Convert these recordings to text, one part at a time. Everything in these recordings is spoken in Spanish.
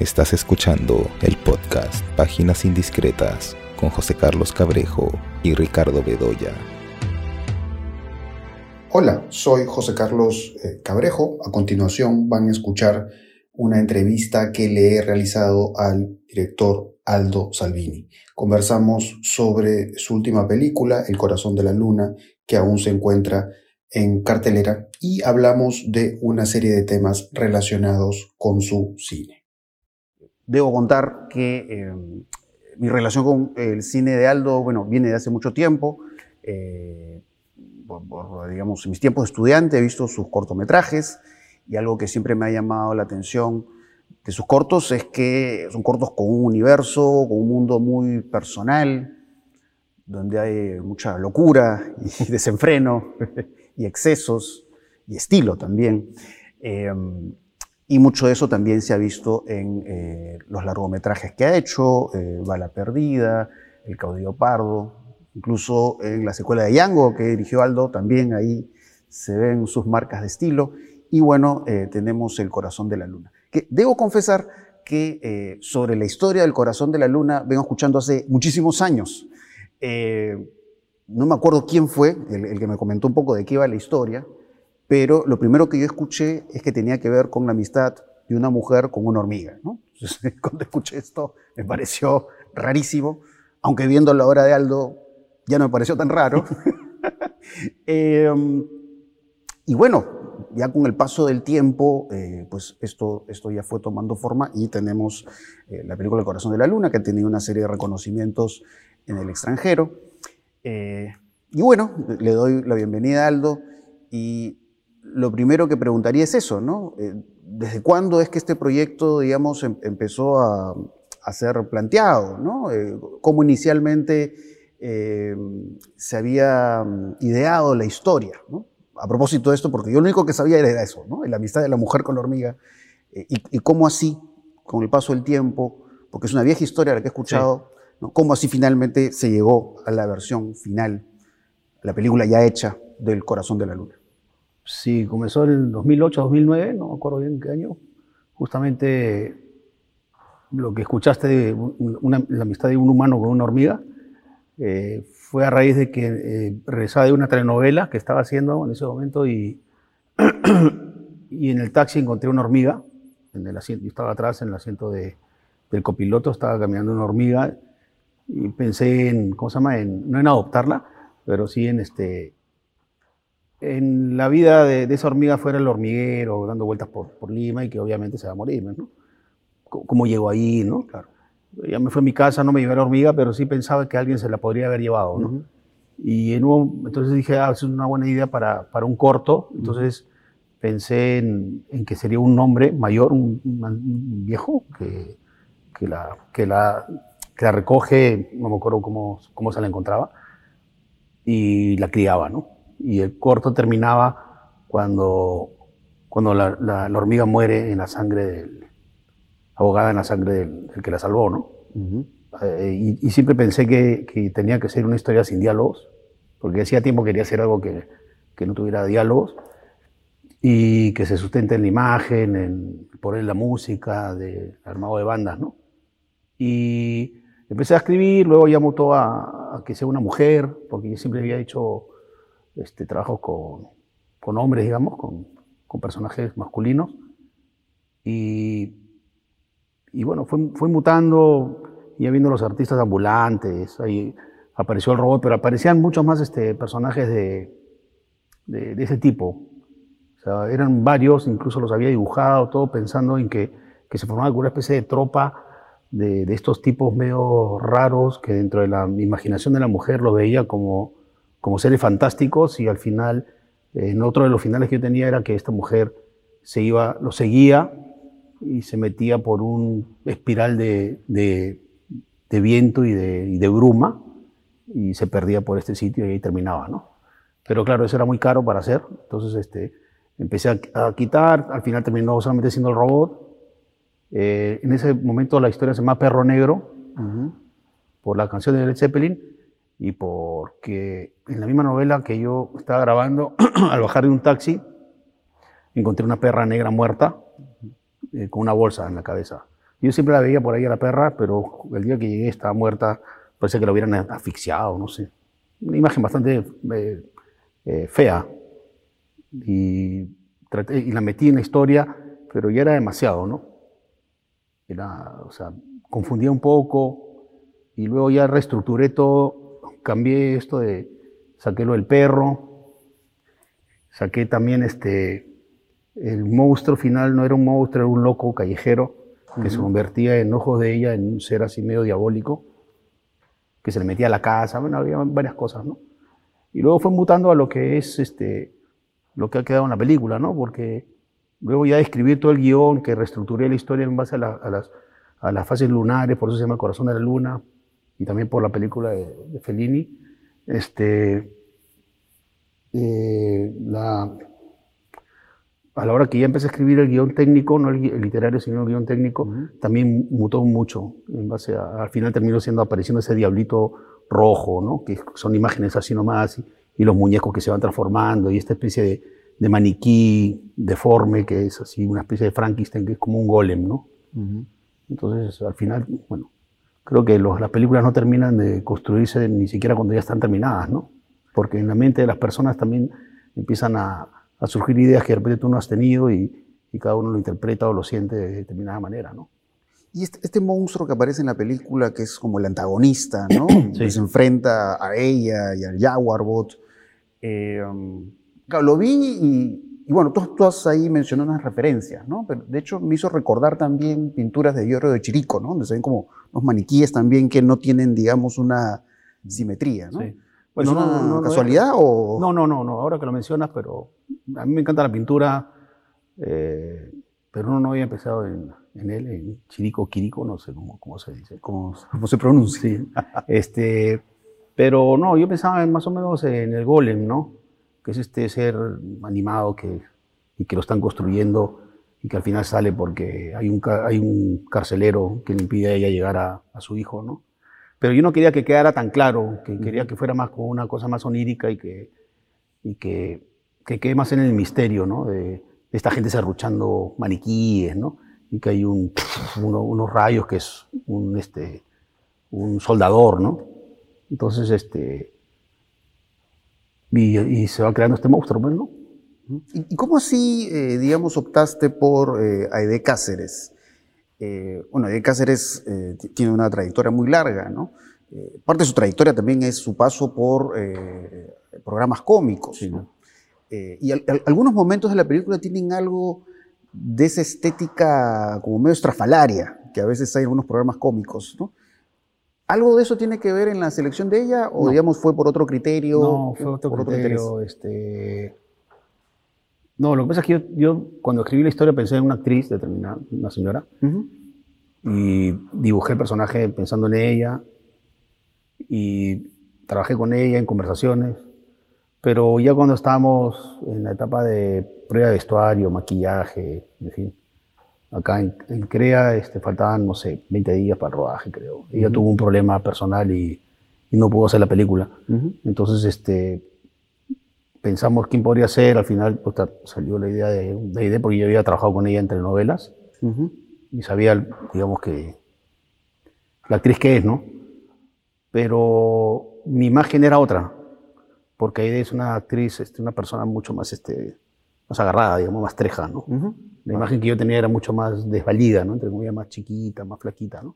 Estás escuchando el podcast Páginas Indiscretas con José Carlos Cabrejo y Ricardo Bedoya. Hola, soy José Carlos eh, Cabrejo. A continuación van a escuchar una entrevista que le he realizado al director Aldo Salvini. Conversamos sobre su última película, El corazón de la luna, que aún se encuentra en cartelera, y hablamos de una serie de temas relacionados con su cine. Debo contar que eh, mi relación con el cine de Aldo, bueno, viene de hace mucho tiempo. Eh, digamos, en mis tiempos de estudiante he visto sus cortometrajes y algo que siempre me ha llamado la atención de sus cortos es que son cortos con un universo, con un mundo muy personal, donde hay mucha locura y desenfreno y excesos y estilo también. Eh, y mucho de eso también se ha visto en eh, los largometrajes que ha hecho, eh, Bala Perdida, El caudillo pardo, incluso en la secuela de Yango que dirigió Aldo, también ahí se ven sus marcas de estilo. Y bueno, tenemos El corazón de la luna. Que debo confesar que sobre la historia del corazón de la luna vengo escuchando hace muchísimos años. no me acuerdo quién fue el, el que me comentó un poco de qué iba la historia, pero lo primero que yo escuché es que tenía que ver con la amistad de una mujer con una hormiga. ¿no? Cuando escuché esto me pareció rarísimo, aunque viendo la obra de Aldo ya no me pareció tan raro. Em, y bueno, ya con el paso del tiempo, eh, pues esto, esto ya fue tomando forma y tenemos eh, la película El corazón de la luna, que ha tenido una serie de reconocimientos en el extranjero. Eh, y bueno, le doy la bienvenida a Aldo y lo primero que preguntaría es eso, ¿no? Eh, ¿Desde cuándo es que este proyecto, digamos, em, empezó a, ser planteado, ¿no? Eh, ¿Cómo inicialmente eh, se había mm, ideado la historia, ¿no? A propósito de esto, porque yo lo único que sabía era eso, ¿no? La amistad de la mujer con la hormiga. y, cómo así, con el paso del tiempo, porque es una vieja historia la que he escuchado, ¿no? cómo así finalmente se llegó a la versión final, la película ya hecha del Corazón de la Luna. Sí, comenzó en el 2008, 2009, no me acuerdo bien qué año. Justamente lo que escuchaste de la amistad de un humano con una hormiga eh, fue a raíz de que eh, regresaba de una telenovela que estaba haciendo en ese momento y, y en el taxi encontré una hormiga. En el asiento, yo estaba atrás en el asiento de, del copiloto, estaba caminando una hormiga y pensé en, ¿cómo se llama? En, no en adoptarla, pero sí en este, en la vida de, esa hormiga fuera el hormiguero, dando vueltas por, por, Lima y que obviamente se va a morir, ¿no? ¿Cómo llegó ahí, no? Claro. Ya me fue a mi casa, no me llevé la hormiga, pero sí pensaba que alguien se la podría haber llevado, ¿no? Y en entonces dije, ah, es una buena idea para, para un corto. Entonces pensé en, en, que sería un hombre mayor, un, viejo, que, que, la, que, la, que la recoge, no me acuerdo cómo, cómo se la encontraba, y la criaba, ¿no? Y el corto terminaba cuando, cuando la, la, hormiga muere en la sangre del, ahogada en la sangre del, que la salvó, ¿no? Eh, y, siempre pensé que, que, tenía que ser una historia sin diálogos, porque hacía tiempo quería hacer algo que, que no tuviera diálogos y que se sustente en la imagen, en poner la música, de armado de bandas, ¿no? Y empecé a escribir, luego ya mutó a, a que sea una mujer, porque yo siempre había hecho este, trabajo con, con hombres, digamos, con, con, personajes masculinos. Y, y bueno, fue, fue mutando, ya viendo los artistas ambulantes, ahí apareció el robot, pero aparecían muchos más este, personajes de, de, ese tipo. Eran varios, incluso los había dibujado, todo pensando en que, que se formaba alguna especie de tropa de, de, estos tipos medio raros que dentro de la imaginación de la mujer lo veía como como seres fantásticos y al final, en otro de los finales que yo tenía era que esta mujer se iba, lo seguía y se metía por un espiral de, de, viento y de, y de, bruma y se perdía por este sitio y ahí terminaba, ¿no? Pero claro, eso era muy caro para hacer, entonces este, empecé a, quitar, al final terminó solamente siendo el robot. Eh, en ese momento la historia se llama Perro Negro, por la canción de Led Zeppelin, y porque en la misma novela que yo estaba grabando, al bajar de un taxi, encontré una perra negra muerta eh, con una bolsa en la cabeza. Yo siempre la veía por ahí a la perra, pero el día que llegué estaba muerta, parece que la hubieran asfixiado, no sé. Una imagen bastante eh, eh, fea. Y, traté, y la metí en la historia, pero ya era demasiado, ¿no? Era, o sea, confundía un poco y luego ya reestructuré todo, cambié esto de, saqué lo del perro, saqué también este, el monstruo final, no era un monstruo, era un loco callejero que se convertía en ojos de ella en un ser así medio diabólico, que se le metía a la casa, bueno, había varias cosas, ¿no? Y luego fue mutando a lo que es este, lo que ha quedado en la película, ¿no? Porque luego ya escribir todo el guion, que reestructuré la historia en base a, las, a las fases lunares, por eso se llama El Corazón de la Luna, y también por la película de, de Fellini, este, eh, la, a la hora que ya empecé a escribir el guion técnico, no el, literario, sino el guion técnico, también mutó mucho. En base a, al final terminó siendo apareciendo ese diablito rojo, ¿no? que son imágenes así nomás, y, y los muñecos que se van transformando, y esta especie de, de, maniquí deforme, que es así una especie de Frankenstein, que es como un golem. ¿no? Entonces, al final, bueno, creo que los, las películas no terminan de construirse ni siquiera cuando ya están terminadas, ¿no? porque en la mente de las personas también empiezan a a surgir ideas que de repente tú no has tenido y, y, cada uno lo interpreta o lo siente de determinada manera, ¿no? Y este, este, monstruo que aparece en la película, que es como el antagonista, ¿no? sí. que se enfrenta a ella y al Jaguarbot. Eh, claro, lo vi y, y bueno, tú, tú, has ahí mencionado unas referencias, ¿no? Pero de hecho me hizo recordar también pinturas de Giorgio de Chirico, ¿no? Donde se ven como unos maniquíes también que no tienen, digamos, una simetría, ¿no? Sí. Pues ¿Es una no, no, casualidad no, o...? No, no, no, no, ahora que lo mencionas, pero a mí me encanta la pintura, eh, pero uno no había empezado en, en, él, en Chirico, Quirico, no sé cómo, cómo se dice. ¿Cómo, cómo se pronuncia? Sí. este, pero no, yo pensaba más o menos en el golem, ¿no? Que es este ser animado que, y que lo están construyendo y que al final sale porque hay un, hay un carcelero que le impide a ella llegar a, a su hijo, ¿no? Pero yo no quería que quedara tan claro, que quería que fuera más como una cosa más onírica y que, y que, que quede más en el misterio, ¿no? De, de esta gente serruchando maniquíes, ¿no? Y que hay un, uno, unos rayos que es un, este, un soldador, ¿no? Entonces, este... Y, y se va creando este monstruo, ¿no? ¿Y cómo así, eh, digamos, optaste por eh, Aide Cáceres? Eh, bueno, Aide Cáceres eh, tiene una trayectoria muy larga, ¿no? Eh, parte de su trayectoria también es su paso por eh, programas cómicos, sí, ¿no? y al, al, algunos momentos de la película tienen algo de esa estética como medio estrafalaria, que a veces hay en algunos programas cómicos, ¿no? ¿Algo de eso tiene que ver en la selección de ella o, no. digamos, fue por otro criterio? No, fue otro por criterio. Otro este... No, lo que pasa es que yo, yo, cuando escribí la historia pensé en una actriz determinada, una señora, uh -huh. y dibujé el personaje pensando en ella, y trabajé con ella en conversaciones, pero ya cuando estábamos en la etapa de prueba de vestuario, maquillaje, en fin, acá en, en CREA este, faltaban, no sé, 20 días para el rodaje, creo. Ella uh -huh. tuvo un problema personal y, y, no pudo hacer la película. Uh -huh. Entonces, este, pensamos quién podría ser, al final pues, salió la idea de, de idea porque yo había trabajado con ella entre novelas uh -huh. y sabía, digamos que la actriz que es, ¿no? Pero mi imagen era otra, porque Aide es una actriz, este, una persona mucho más, este, más agarrada, digamos, más treja, ¿no? Uh -huh. La imagen que yo tenía era mucho más desvalida, ¿no? Entre comillas, más chiquita, más flaquita, ¿no?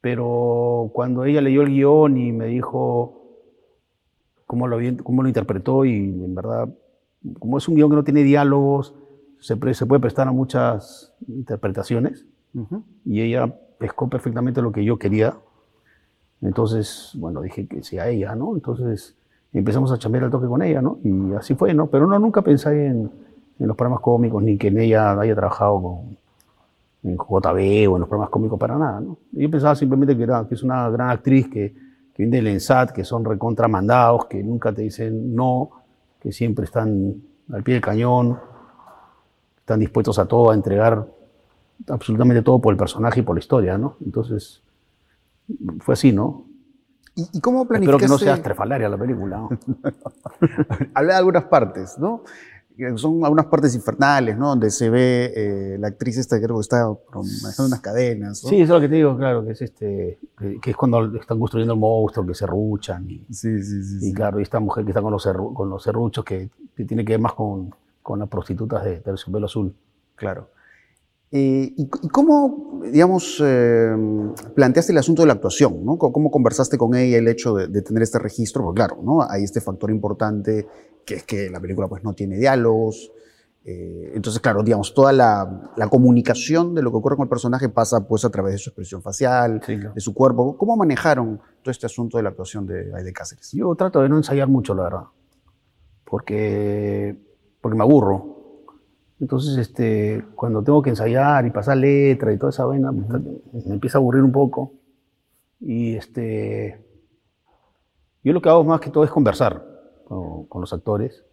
Pero cuando ella leyó el guion y me dijo, cómo lo, cómo lo interpretó y en verdad, como es un guion que no tiene diálogos, se, se puede prestar a muchas interpretaciones uh -huh. y ella pescó perfectamente lo que yo quería. Entonces, bueno, dije que sí a ella, ¿no? Entonces empezamos a chambear el toque con ella, ¿no? Y así fue, ¿no? Pero no, nunca pensé en, en los programas cómicos, ni que en ella haya trabajado con, en JB o en los programas cómicos para nada, ¿no? Yo pensaba simplemente que, era, que es una gran actriz que, que vienen del ENSAT, que son recontramandados, que nunca te dicen no, que siempre están al pie del cañón, están dispuestos a todo, a entregar absolutamente todo por el personaje y por la historia, ¿no? Entonces, fue así, ¿no? ¿Y, cómo planificaste? Espero que no sea estrefalaria la película. ¿no? Hablé de algunas partes, ¿no? Son algunas partes infernales, ¿no? Donde se ve eh, la actriz esta, creo que está manejando unas cadenas. ¿no? Sí, eso es lo que te digo, claro, que es este, que, que es cuando están construyendo el monstruo, que se ruchan. Y, sí, sí, sí. y sí. claro, y esta mujer que está con los, serru- con los serruchos, que, que tiene que ver más con, con las prostitutas de Terciopelo Azul. Claro. Eh, ¿y, y cómo, digamos, eh, planteaste el asunto de la actuación? ¿no? ¿Cómo cómo conversaste con ella el hecho de, de tener este registro? Porque claro, ¿no? hay este factor importante que es que la película pues, no tiene diálogos. eh, entonces, claro, digamos, toda la, la comunicación de lo que ocurre con el personaje pasa pues, a través de su expresión facial, Sí, claro. de su cuerpo. ¿Cómo manejaron todo este asunto de la actuación de Aide Cáceres? Yo trato de no ensayar mucho, la verdad, porque, porque me aburro. Entonces, este, cuando tengo que ensayar y pasar letra y toda esa vaina, me me empieza a aburrir un poco. Y este, yo lo que hago más que todo es conversar con, con los actores.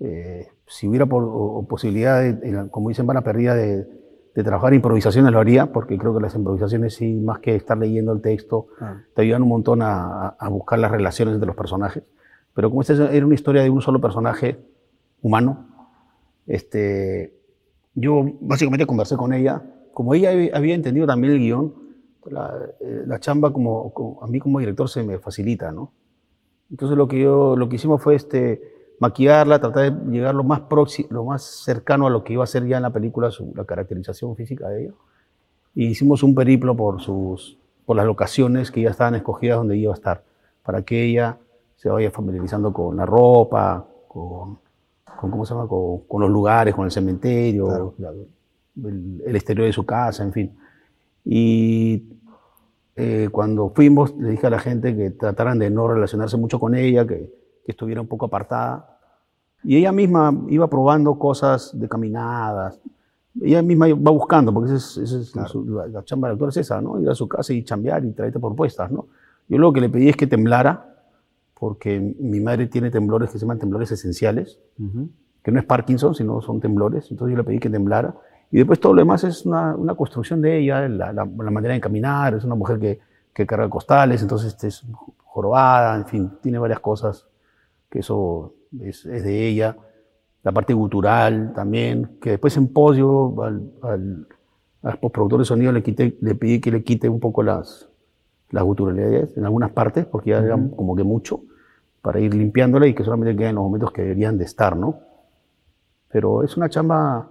Eh, si hubiera por- o- posibilidad, de, como dicen, van a perdida de, de trabajar improvisaciones, lo haría, porque creo que las improvisaciones sí, más que estar leyendo el texto, te ayudan un montón a, a- buscar las relaciones entre los personajes. Pero como esta era una historia de un solo personaje humano, este, yo básicamente conversé con ella. Como ella había- había entendido también el guion, la, eh, la chamba como, como- a mí como director se me facilita, ¿no? Entonces lo que, yo, lo que hicimos fue este, maquillarla, tratar de llegar lo más, proxi- lo más cercano a lo que iba a ser ya en la película su- la caracterización física de ella. Y hicimos un periplo por, sus, por las locaciones que ya estaban escogidas donde iba a estar, para que ella se vaya familiarizando con la ropa, con, con, ¿cómo se llama? con, con los lugares, con el cementerio, Claro. la- el, el exterior de su casa, en fin. Y eh, cuando fuimos, le dije a la gente que trataran de no relacionarse mucho con ella, que, que estuviera un poco apartada. Y ella misma iba probando cosas de caminadas. Ella misma va buscando, porque esa es, es su- la, la chamba del actor es esa, ¿no? Ir a su casa y chambear y traerte propuestas, ¿no? Yo lo que le pedí es que temblara, porque mi madre tiene temblores que se llaman temblores esenciales, que no es Parkinson, sino son temblores. Entonces yo le pedí que temblara. Y después todo lo demás es una, una construcción de ella, la, la- la manera de caminar, es una mujer que, que carga costales, entonces es jorobada, en fin, tiene varias cosas que eso es, es de ella. La parte gutural también, que después en pos yo al, al, al postproductor de sonido le, quité, le pedí que le quite un poco las, las guturalidades en algunas partes, porque ya eran como que mucho, para ir limpiándola y que solamente queden los momentos que deberían de estar, ¿no? Pero es una chamba,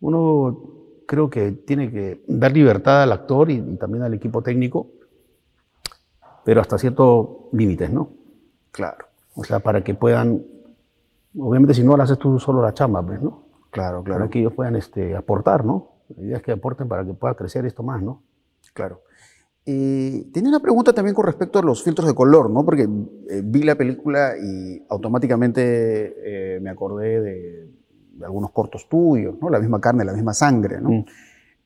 uno creo que tiene que dar libertad al actor y, y también al equipo técnico, pero hasta ciertos límites, ¿no? Claro, O sea, para que puedan, obviamente si no la haces tú solo la chamba, pues, ¿no? claro, Para claro. que ellos puedan este, aportar, ¿no? La idea es que aporten para que pueda crecer esto más, ¿no? Claro. Eh, tenía una pregunta también con respecto a los filtros de color, ¿no? Porque eh, vi la película y automáticamente eh, me acordé de algunos cortos tuyos, ¿no? La misma carne, la misma sangre, ¿no? Mm.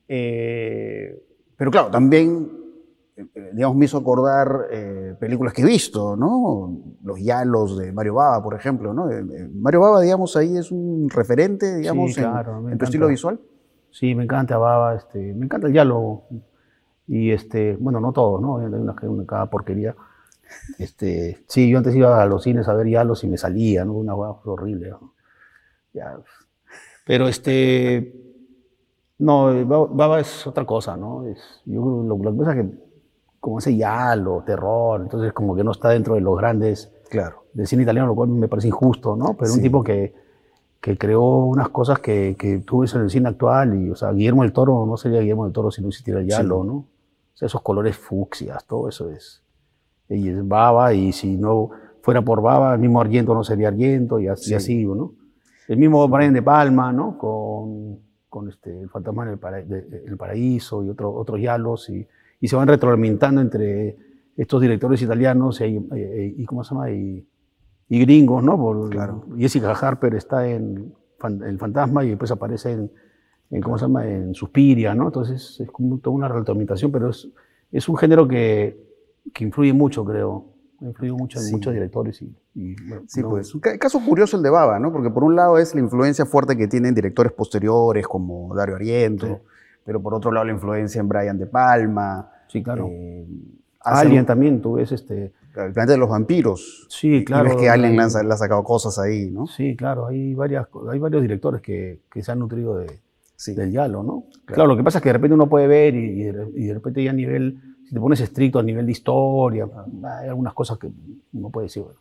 Eh, pero claro, también, eh, digamos, me hizo acordar eh, películas que he visto, ¿no? Los Yalos de Mario Baba, por ejemplo, ¿no? Eh, eh, Mario Baba, digamos, ahí es un referente, digamos, en- claro, me en, tu estilo visual. Sí, me encanta Baba, este, me encanta el Yalo. Y este, bueno, no todos, ¿no? Hay una, una cada porquería. Este, sí, yo antes iba a los cines a ver Yalos y me salía, ¿no? Una hueá horrible. ¿no? Ya. Pero este, no, Baba es otra cosa, ¿no? Es, yo creo lo, lo que pasa es que como ese Yalo, terror, entonces como que no está dentro de los grandes Claro. del cine italiano, lo cual me parece injusto, ¿no? Pero Sí. un tipo que, que creó unas cosas que, que tú ves en el cine actual y, o sea, Guillermo del Toro no sería Guillermo del Toro si no existiera el Yalo, ¿no? O sea, esos colores fucsias, todo eso es, y es Baba y si no fuera por Baba, el mismo Argento no sería Argento y así, Sí. y así, ¿no? El mismo Brian de Palma, ¿no? Con, con este, El fantasma en el, para- de- el paraíso y otro, otros Yalos y, y se van retroalimentando entre estos directores italianos y, y- y- ¿cómo se llama? Y, gringos, ¿no? Por, Claro. Jessica Harper está en El Fantasma y después aparece en, en, ¿cómo se llama? En Suspiria, ¿no? Entonces es como toda una retroalimentación, pero es, es un género que, que influye mucho, creo. Ha influido mucho Sí. muchos directores y... y, bueno, Sí, no- pues. Caso curioso el de Baba, ¿no? Porque por un lado es la influencia fuerte que tienen directores posteriores como Dario Argento, Sí. pero por otro lado la influencia en Brian De Palma. Sí, claro. eh, Alien un- también, tú ves este... El planeta de los vampiros. Sí, Y claro. ves que Alien le ha sacado cosas ahí, ¿no? Sí, claro, hay, varias, hay varios directores que, que se han nutrido de, Sí. del Yalo, ¿no? Claro. lo que pasa es que de repente uno puede ver y, y de, y repente ya a nivel, te pones estricto a nivel de historia, hay algunas cosas que uno puede decir, bueno,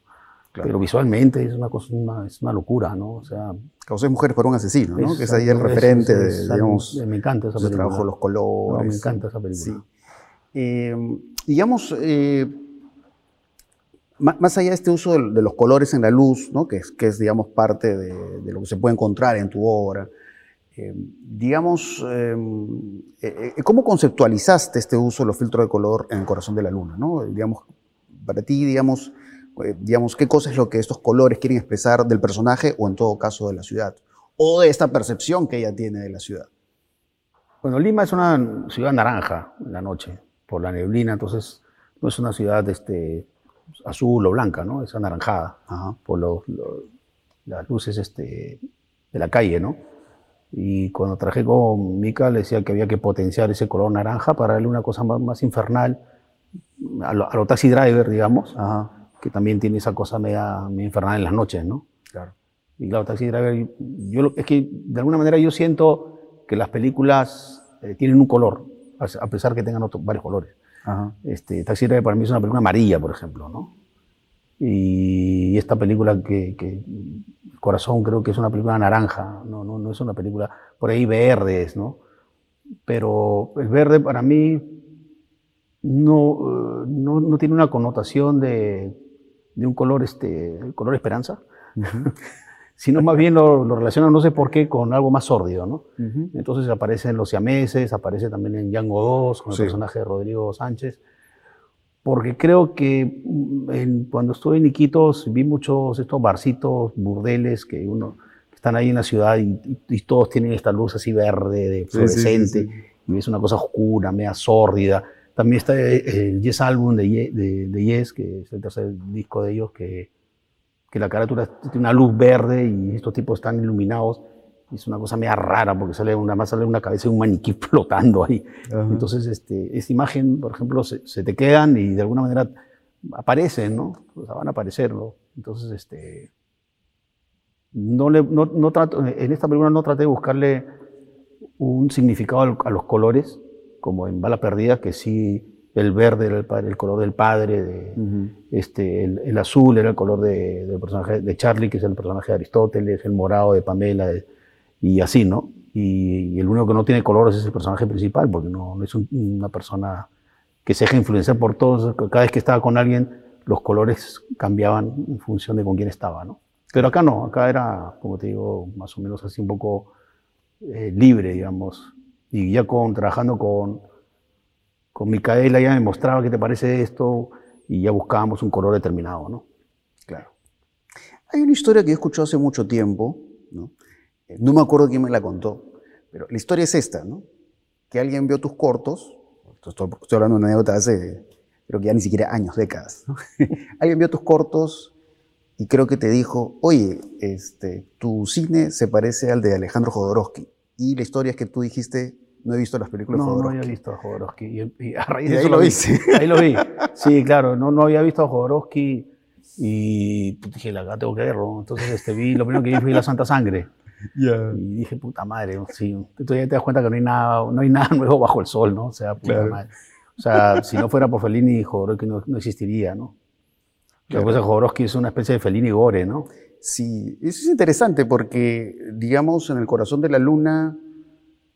Claro. pero visualmente es una, cosa, una, es una locura, ¿no? O sea, Causé mujeres por un asesino, ¿no? es- que es ahí el es- referente de, digamos, me encanta esa película. trabajo, los colores. No, me encanta esa película. Sí. Eh, digamos, eh, más allá de este uso de, de los colores en la luz, ¿no? que, es, que es, digamos, parte de, de lo que se puede encontrar en tu obra, eh, digamos, eh, eh, eh, ¿cómo conceptualizaste este uso de los filtros de color en el corazón de la luna? ¿no? Digamos, para ti, digamos, eh, digamos, ¿qué cosa es lo que estos colores quieren expresar del personaje o en todo caso de la ciudad? O de esta percepción que ella tiene de la ciudad. Bueno, Lima es una ciudad naranja en la noche, por la neblina, entonces no es una ciudad este, azul o blanca, ¿no? Es anaranjada Ajá. por los- los- las luces este, de la calle, ¿no? Y cuando trabajé con Mika le decía que había que potenciar ese color naranja para darle una cosa más, más infernal a lo, a lo taxi driver, digamos, Ajá. que también tiene esa cosa media, media infernal en las noches, ¿no? Claro. Y claro, Taxi Driver, yo es que de alguna manera yo siento que las películas eh, tienen un color, a pesar que tengan otros- varios colores. Ajá. Este, Taxi Driver para mí es una película amarilla, por ejemplo, ¿no? Y esta película que, que Corazón creo que es una película naranja, no, no, no es una película, por ahí verdes, ¿no? Pero el verde para mí no, eh, no, no tiene una connotación de, de un color, este, color esperanza, sino más bien lo, lo relaciona, no sé por qué, con algo más sórdido, ¿no? Ujú. Entonces aparecen los siameses, aparece también en Django 2 con el Sí. personaje de Rodrigo Sánchez. Porque creo que mm, en- cuando estuve en Iquitos vi muchos estos barcitos, burdeles que uno que están ahí en la ciudad y, y- y todos tienen esta luz así verde, de Sí, sí, sí, fluorescente, sí. y es una cosa oscura, media sórdida. También está eh, el Yes Album de, Ye- de, de Yes, que es el tercer disco de ellos, que, que la carátula tiene una luz verde y estos tipos están iluminados. Es una cosa media rara porque sale una, más sale una cabeza de un maniquí flotando ahí. Ajá. Entonces, este, esta imagen, por ejemplo, se, se te quedan y de alguna manera aparecen, ¿no? O sea, van a aparecer, ¿no? Entonces, este, no le, no, no trato, en esta película no traté de buscarle un significado a los colores, como en Bala Perdida, que sí, el verde era el, padre- el color del padre, de, este, el, el azul era el color de- del personaje de Charlie, que es el personaje de Aristóteles, el morado de Pamela, de- y así, ¿no? Y, el único que no tiene colores es el personaje principal, porque no, no es un- una persona que se deja influenciar por todos. Cada vez que estaba con alguien, los colores cambiaban en función de con quién estaba, ¿no? Pero acá no, acá era, como te digo, más o menos así un poco eh, libre, digamos. Y ya con, trabajando con, con Micaela ya me mostraba qué te parece esto y ya buscábamos un color determinado, ¿no? Claro. Hay una historia que yo escuché hace mucho tiempo, ¿no? Eh, No me acuerdo quién me la contó, pero la historia es esta, ¿no? Que alguien vio tus cortos, estoy, estoy hablando de una anécdota de hace, creo que ya ni siquiera años, décadas, ¿no? alguien vio tus cortos y creo que te dijo, oye, este, tu cine se parece al de Alejandro Jodorowsky. Y la historia es que tú dijiste, no he visto las películas de No, no Jodorowsky. había visto a Jodorowsky. Y, y a raíz Y de ahí eso lo vi. Ahí lo vi. Sí, claro, no, no había visto a Jodorowsky y pues, dije, la tengo que verlo. Entonces este, vi, lo primero que vi fue La Santa Sangre. Y dije, puta madre, sí. Tú ya te das cuenta que no hay nada, no hay nada nuevo bajo el sol, ¿no? O sea, puta Claro. madre. O sea, si no fuera por Fellini, Jodorowsky no, no existiría, ¿no? Es que Jodorowsky es una especie de Fellini Gore, ¿no? Sí, eso es interesante porque, digamos, en el corazón de la luna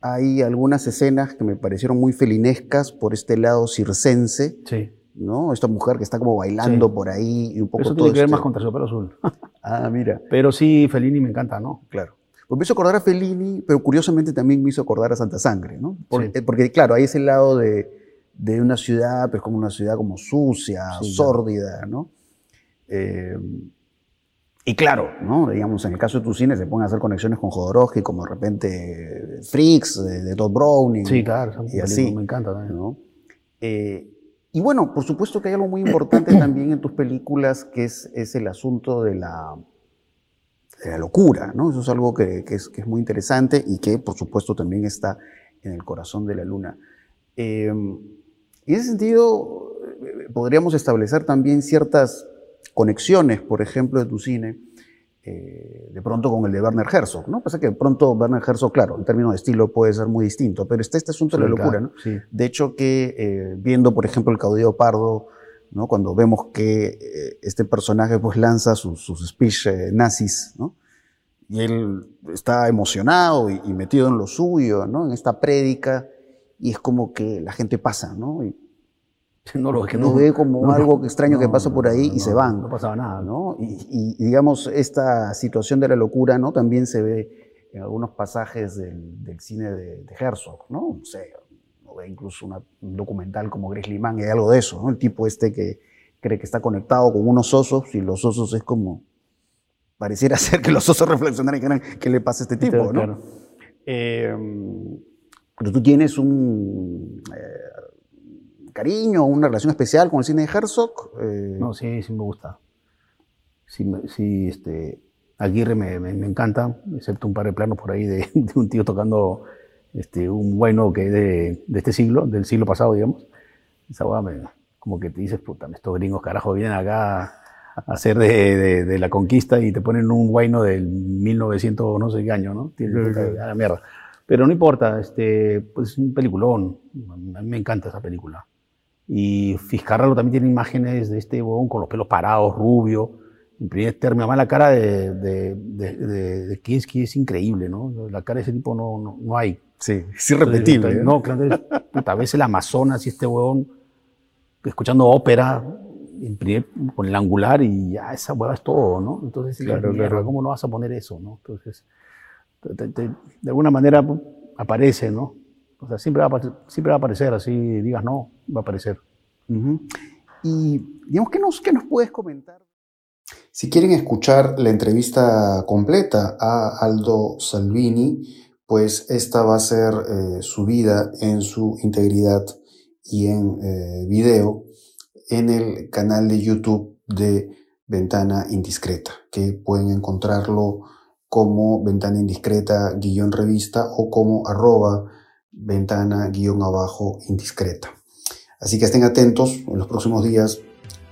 hay algunas escenas que me parecieron muy felinescas por este lado circense, Sí. ¿no? Esta mujer que está como bailando Sí. por ahí y un poco Eso todo tiene que ver este- más con Terciopelo Azul. Ah, mira, Pero sí, Fellini me encanta, ¿no? claro. Pues me hizo acordar a Fellini, pero curiosamente también me hizo acordar a Santa Sangre, ¿no? Por- Sí. eh, Porque, claro, hay ese lado de, de una ciudad, pero es como una ciudad como sucia, Sí, claro. sórdida, ¿no? Eh, y claro, ¿no? digamos, en el caso de tu cine se pueden hacer conexiones con Jodorowsky, como de repente Freaks, de, de Todd Browning. Sí, claro, Y así, me encanta también. ¿no? Eh, y bueno, por supuesto que hay algo muy importante también en tus películas, que es, es el asunto de la, de la locura, ¿no? Eso es algo que, que es, que es muy interesante y que, por supuesto, también está en el corazón de la luna. Eh, y en ese sentido, eh, podríamos establecer también ciertas conexiones, por ejemplo, de tu cine, eh, de pronto con el de Werner Herzog, ¿no? Pasa que de pronto Werner Herzog, claro, en términos de estilo puede ser muy distinto, pero está este asunto de la locura, ¿no? Sí. De hecho que eh, viendo, por ejemplo, el caudillo pardo, ¿no? Cuando vemos que eh, este personaje pues lanza sus, sus speech eh, nazis, ¿no? Y él está emocionado y, y metido en lo suyo, ¿no? En esta prédica, y es como que la gente pasa, ¿no? Y No lo que lo ve como algo extraño que pasa por ahí y no, se van. No pasaba nada, ¿no? ¿no? Y, digamos, esta situación de la locura, ¿no? También se ve en algunos pasajes del, del cine de, de Herzog, ¿no? No sé, o ve incluso una- un documental como Grizzly Man, hay algo de eso, ¿no? El tipo este que cree que está conectado con unos osos y los osos es como... Pareciera ser que los osos reflexionaran y dijeran, ¿qué le pasa a este tipo, no? Claro. Eh, pero tú tienes un eh, cariño, una relación especial con el cine de Herzog. eh, No, sí, sí me gusta. Sí, sí este, Aguirre me, me- me encanta, excepto un par de planos por ahí de, de un tío tocando este, un bueno que de, de este siglo, del siglo pasado, digamos. Esa hueá me, como que te dices, puta, estos gringos carajo vienen acá a hacer de, de- de la conquista y te ponen un bueno del 1900 no sé qué año, ¿no? Tiene- puta, a la mierda. Pero no importa, este, pues es un peliculón. A mí me encanta esa película. Y Fiscarralo también tiene imágenes de este huevón con los pelos parados, rubio. En primer término, la cara de- de Kinski es increíble, ¿no? La cara de ese tipo no, no, no hay. Sí, es irrepetible. Entonces, ¿no? No, claro, puta, ves el Amazonas y este huevón escuchando ópera con el angular y ya esa hueva es todo, ¿no? Entonces, Claro, mierda, claro. ¿cómo no vas a poner eso, no? Entonces, te- te- te- de alguna manera aparece, ¿no? O sea, siempre va, a, siempre va a aparecer, así digas no, va a aparecer. Y, digamos, ¿qué nos, qué nos puedes comentar? Si quieren escuchar la entrevista completa a Aldo Salvini, pues esta va a ser eh, subida en su integridad y en eh, video en el canal de YouTube de Ventana Indiscreta, que pueden encontrarlo como Ventana Indiscreta guion revista o como arroba ventana guion abajo indiscreta. Así que estén atentos, en los próximos días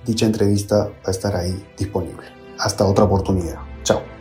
dicha entrevista va a estar ahí disponible. Hasta otra oportunidad. Chao.